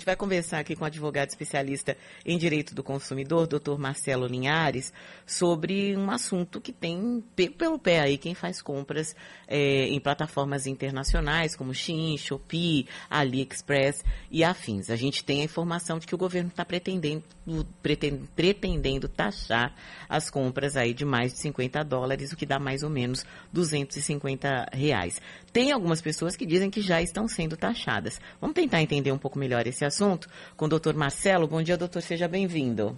gente vai conversar aqui com o advogado especialista em direito do consumidor, doutor Marcelo Linhares, sobre um assunto que tem pelo pé aí quem faz compras é, em plataformas internacionais como Shein, Shopee, AliExpress e afins. A gente tem a informação de que o governo está pretendendo, pretendendo, taxar as compras aí de mais de 50 dólares, o que dá mais ou menos 250 reais. Tem algumas pessoas que dizem que já estão sendo taxadas. Vamos tentar entender um pouco melhor esse assunto com o doutor Marcelo. Bom dia, doutor, seja bem-vindo.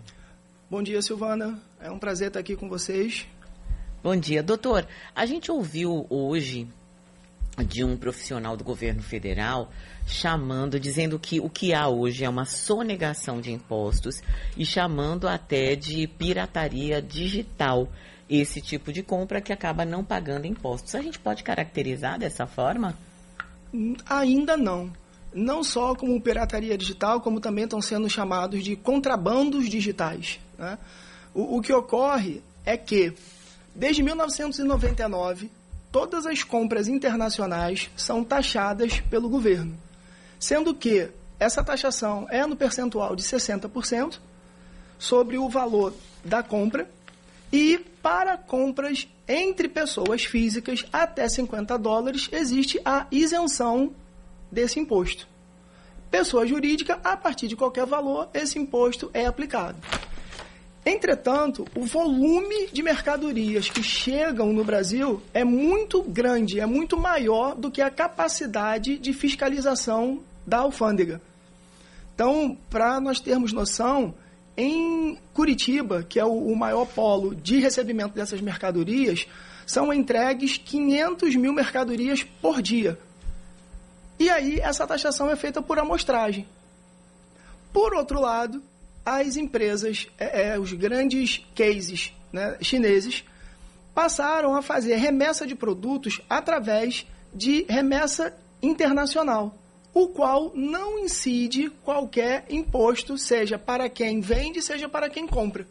Bom dia, Silvana. É um prazer estar aqui com vocês. Bom dia, doutor. A gente ouviu hoje de um profissional do governo federal chamando, dizendo que o que há hoje é uma sonegação de impostos e chamando até de pirataria digital esse tipo de compra que acaba não pagando impostos. A gente pode caracterizar dessa forma? Ainda não não só como pirataria digital, como também estão sendo chamados de contrabandos digitais. Né? O, o que ocorre é que, desde 1999, todas as compras internacionais são taxadas pelo governo, sendo que essa taxação é no percentual de 60% sobre o valor da compra e para compras entre pessoas físicas até 50 dólares existe a isenção desse imposto. Pessoa jurídica, a partir de qualquer valor, esse imposto é aplicado. Entretanto, o volume de mercadorias que chegam no Brasil é muito grande, é muito maior do que a capacidade de fiscalização da alfândega. Então, para nós termos noção, em Curitiba, que é o maior polo de recebimento dessas mercadorias, são entregues 500 mil mercadorias por dia. E aí essa taxação é feita por amostragem. Por outro lado, as empresas, é, é, os grandes cases né, chineses, passaram a fazer remessa de produtos através de remessa internacional, o qual não incide qualquer imposto, seja para quem vende, seja para quem compra.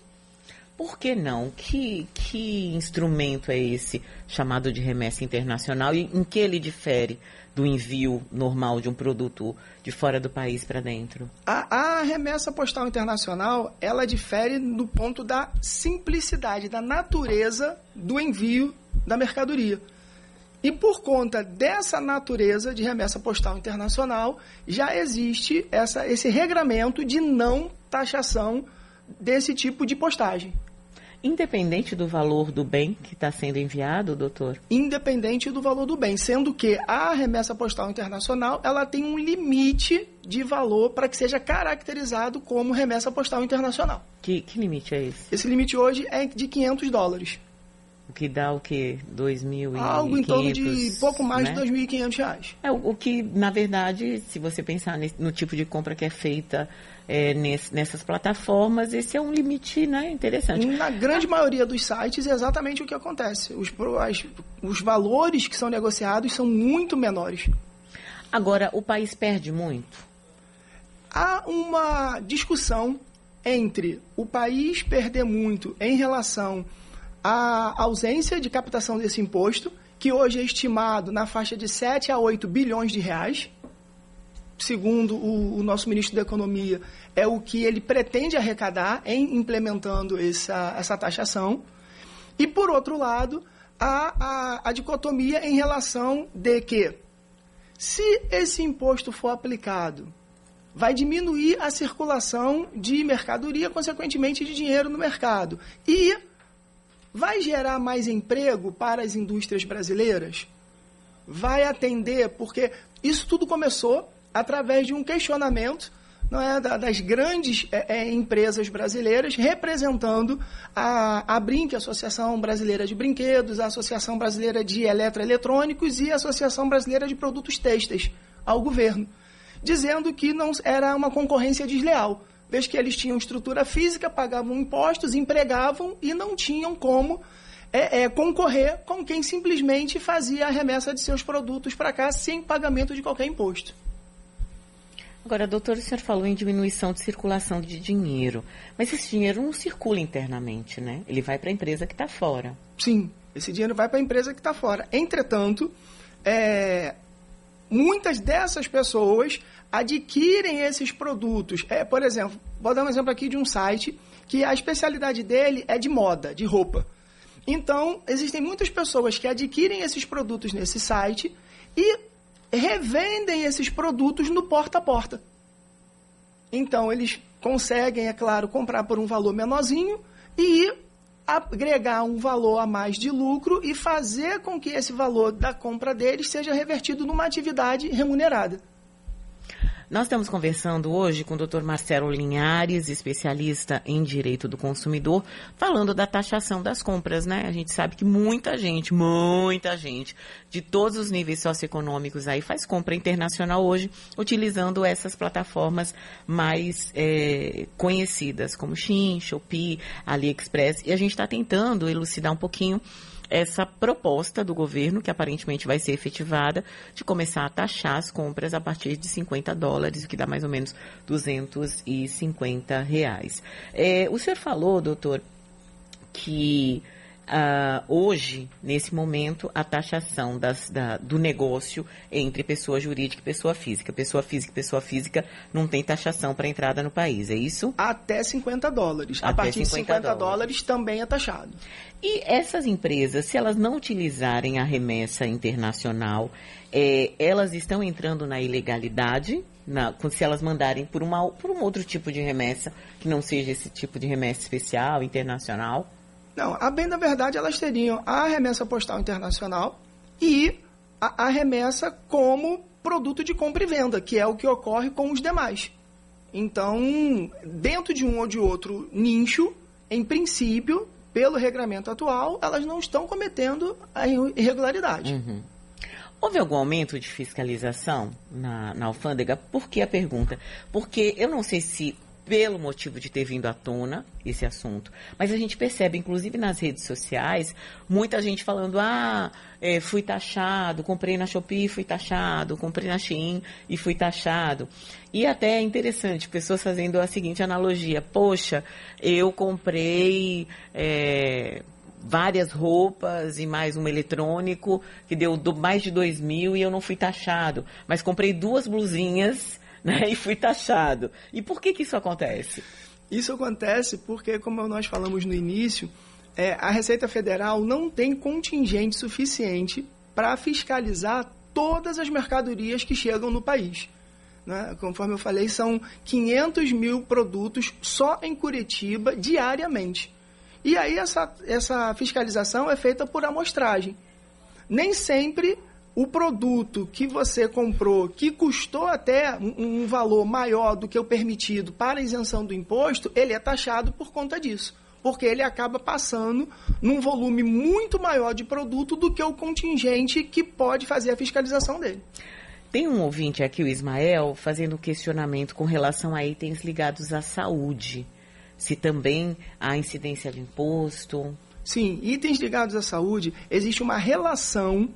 Por que não? Que, que instrumento é esse chamado de remessa internacional e em que ele difere do envio normal de um produto de fora do país para dentro? A, a, remessa postal internacional, ela difere no ponto da simplicidade, da natureza do envio da mercadoria. E por conta dessa natureza de remessa postal internacional, já existe essa, esse regramento de não taxação desse tipo de postagem. Independente do valor do bem que está sendo enviado, doutor? Independente do valor do bem, sendo que a remessa postal internacional ela tem um limite de valor para que seja caracterizado como remessa postal internacional. Que, que limite é esse? Esse limite hoje é de 500 dólares. O que dá o quê? 2.500? Algo em torno de pouco mais né? de 2.500 reais. É, o, o, que, na verdade, se você pensar nesse, no tipo de compra que é feita é, nesse, nessas plataformas, esse é um limite né, interessante. Na grande maioria dos sites é exatamente o que acontece. Os, as, os valores que são negociados são muito menores. Agora, o país perde muito? Há uma discussão entre o país perder muito em relação à ausência de captação desse imposto, que hoje é estimado na faixa de 7 a 8 bilhões de reais, segundo o, o, nosso ministro da Economia, é o que ele pretende arrecadar em implementando essa, essa taxação. E, por outro lado, a, a, a dicotomia em relação de que, se esse imposto for aplicado, vai diminuir a circulação de mercadoria, consequentemente de dinheiro no mercado. E vai gerar mais emprego para as indústrias brasileiras? Vai atender, porque isso tudo começou através de um questionamento não é, das grandes é, é, empresas brasileiras representando a, a Brinque, a Associação Brasileira de Brinquedos, a Associação Brasileira de Eletroeletrônicos e a Associação Brasileira de Produtos Têxteis ao governo, dizendo que não era uma concorrência desleal, vez que eles tinham estrutura física, pagavam impostos, empregavam e não tinham como é, é, concorrer com quem simplesmente fazia a remessa de seus produtos para cá sem pagamento de qualquer imposto. Agora, doutor, o senhor falou em diminuição de circulação de dinheiro, mas esse dinheiro não circula internamente, né? Ele vai para a empresa que está fora. Sim, esse dinheiro vai para a empresa que está fora. Entretanto, é, muitas dessas pessoas adquirem esses produtos. É, por exemplo, vou dar um exemplo aqui de um site que a especialidade dele é de moda, de roupa. Então, existem muitas pessoas que adquirem esses produtos nesse site e revendem esses produtos no porta a porta. Então, eles conseguem, é claro, comprar por um valor menorzinho e agregar um valor a mais de lucro e fazer com que esse valor da compra deles seja revertido numa atividade remunerada. Nós estamos conversando hoje com o Dr. Marcelo Linhares, especialista em direito do consumidor, falando da taxação das compras, né? A gente sabe que muita gente, muita gente, de todos os níveis socioeconômicos aí faz compra internacional hoje, utilizando essas plataformas mais é, conhecidas, como Shein, Shopee, AliExpress, e a gente está tentando elucidar um pouquinho essa proposta do governo, que aparentemente vai ser efetivada, de começar a taxar as compras a partir de 50 dólares, o que dá mais ou menos 250 reais. É, o senhor falou, doutor, que uh, hoje, nesse momento, a taxação das, da, do negócio entre pessoa jurídica e pessoa física. Pessoa física e pessoa física não tem taxação para entrada no país, é isso? Até 50 dólares. Até a partir 50 de 50 dólares. dólares também é taxado. E essas empresas, se elas não utilizarem a remessa internacional, é, elas estão entrando na ilegalidade, na, se elas mandarem por, uma, por um outro tipo de remessa, que não seja esse tipo de remessa especial, internacional? Não, a bem da verdade, elas teriam a remessa postal internacional e a, a remessa como produto de compra e venda, que é o que ocorre com os demais. Então, dentro de um ou de outro nicho, em princípio, pelo regramento atual, elas não estão cometendo a irregularidade. Uhum. Houve algum aumento de fiscalização na, na alfândega? Por que a pergunta? Porque eu não sei se pelo motivo de ter vindo à tona esse assunto. Mas a gente percebe, inclusive nas redes sociais, muita gente falando: ah, é, fui taxado, comprei na Shopee, fui taxado, comprei na Shein e fui taxado. E até é interessante, pessoas fazendo a seguinte analogia: poxa, eu comprei. É, várias roupas e mais um eletrônico que deu mais de dois mil e eu não fui taxado. Mas comprei duas blusinhas né, e fui taxado. E por que, que isso acontece? Isso acontece porque, como nós falamos no início, é, a Receita Federal não tem contingente suficiente para fiscalizar todas as mercadorias que chegam no país. Né? Conforme eu falei, são 500 mil produtos só em Curitiba diariamente. E aí essa, essa fiscalização é feita por amostragem. Nem sempre o produto que você comprou, que custou até um, um, valor maior do que o permitido para isenção do imposto, ele é taxado por conta disso. Porque ele acaba passando num volume muito maior de produto do que o contingente que pode fazer a fiscalização dele. Tem um ouvinte aqui, o Ismael, fazendo questionamento com relação a itens ligados à saúde. Se também há incidência de imposto. Sim, itens ligados à saúde, existe uma relação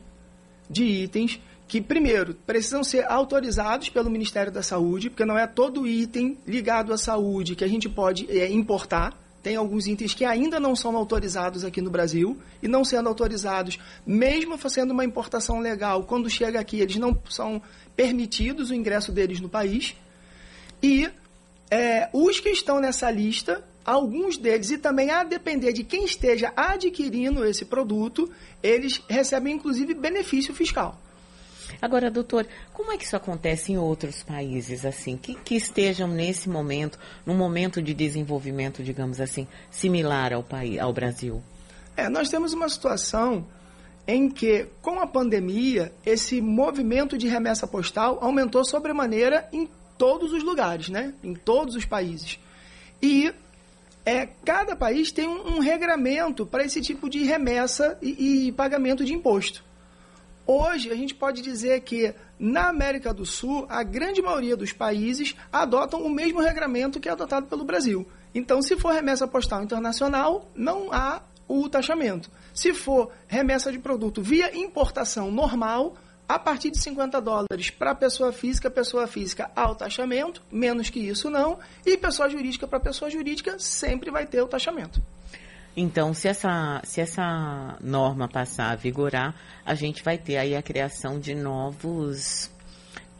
de itens que, primeiro, precisam ser autorizados pelo Ministério da Saúde, porque não é todo item ligado à saúde que a gente pode é, importar. Tem alguns itens que ainda não são autorizados aqui no Brasil e não sendo autorizados, mesmo fazendo uma importação legal, quando chega aqui, eles não são permitidos o ingresso deles no país. E é, os que estão nessa lista alguns deles, e também a depender de quem esteja adquirindo esse produto, eles recebem inclusive benefício fiscal. Agora, doutor, como é que isso acontece em outros países, assim, que, que estejam nesse momento, num momento de desenvolvimento, digamos assim, similar ao, país, ao Brasil? É, nós temos uma situação em que, com a pandemia, esse movimento de remessa postal aumentou sobremaneira em todos os lugares, né? Em todos os países. E é, cada país tem um, um regramento para esse tipo de remessa e, e pagamento de imposto. Hoje, a gente pode dizer que na América do Sul, a grande maioria dos países adotam o mesmo regramento que é adotado pelo Brasil. Então, se for remessa postal internacional, não há o taxamento. Se for remessa de produto via importação normal, a partir de 50 dólares para pessoa física, pessoa física ao taxamento, menos que isso não, e pessoa jurídica para pessoa jurídica sempre vai ter o taxamento. Então, se essa, se essa norma passar a vigorar, a gente vai ter aí a criação de novos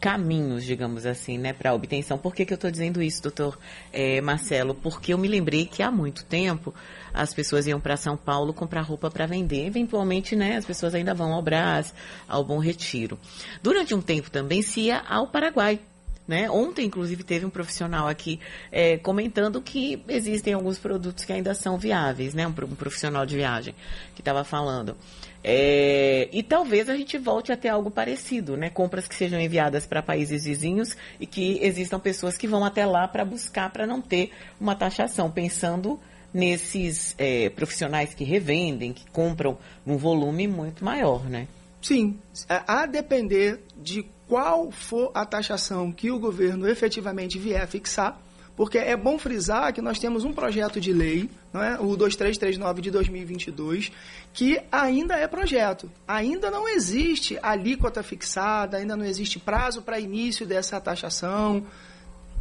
caminhos, digamos assim, né, para obtenção. Por que, que eu estou dizendo isso, doutor é, Marcelo? Porque eu me lembrei que há muito tempo as pessoas iam para São Paulo comprar roupa para vender. Eventualmente, né, as pessoas ainda vão ao Brás, ao Bom Retiro. Durante um tempo também se ia ao Paraguai. Né? Ontem, inclusive, teve um profissional aqui é, comentando que existem alguns produtos que ainda são viáveis, né? Um, um profissional de viagem que estava falando. É, e talvez a gente volte a ter algo parecido, né? Compras que sejam enviadas para países vizinhos e que existam pessoas que vão até lá para buscar, para não ter uma taxação, pensando nesses é, profissionais que revendem, que compram num volume muito maior, né? Sim, a depender de qual for a taxação que o governo efetivamente vier fixar, porque é bom frisar que nós temos um projeto de lei, não é? o 2339 de 2022, que ainda é projeto. Ainda não existe alíquota fixada, ainda não existe prazo para início dessa taxação.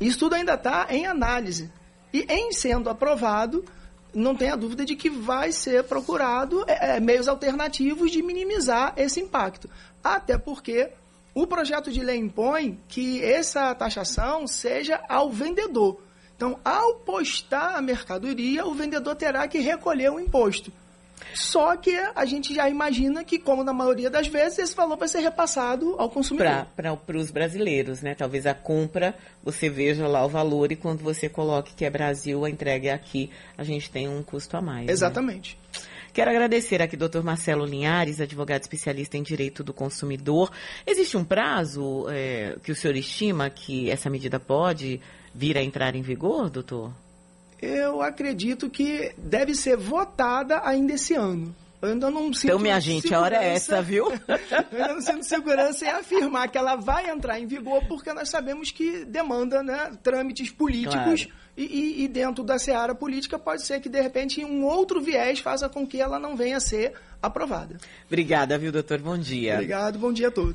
Isso tudo ainda está em análise. E em sendo aprovado, não tenha dúvida de que vai ser procurado é, é meios alternativos de minimizar esse impacto. Até porque o projeto de lei impõe que essa taxação seja ao vendedor. Então, ao postar a mercadoria, o vendedor terá que recolher o imposto. Só que a gente já imagina que, como na maioria das vezes, esse valor vai ser repassado ao consumidor. Para os brasileiros, né? Talvez a compra, você veja lá o valor e quando você coloque que é Brasil, a entrega é aqui, a gente tem um custo a mais. Né? Exatamente. Né? Quero agradecer aqui doutor Marcelo Linhares, advogado especialista em direito do consumidor. Existe um prazo é, que o senhor estima que essa medida pode vir a entrar em vigor, doutor? Eu acredito que deve ser votada ainda esse ano. Eu ainda não sinto Então, minha gente, a hora é essa, viu? eu ainda não sinto segurança em afirmar que ela vai entrar em vigor, porque nós sabemos que demanda né, trâmites políticos claro e, e, dentro da seara política pode ser que, de repente, um outro viés faça com que ela não venha a ser aprovada. Obrigada, viu, doutor? Bom dia. Obrigado, bom dia a todos.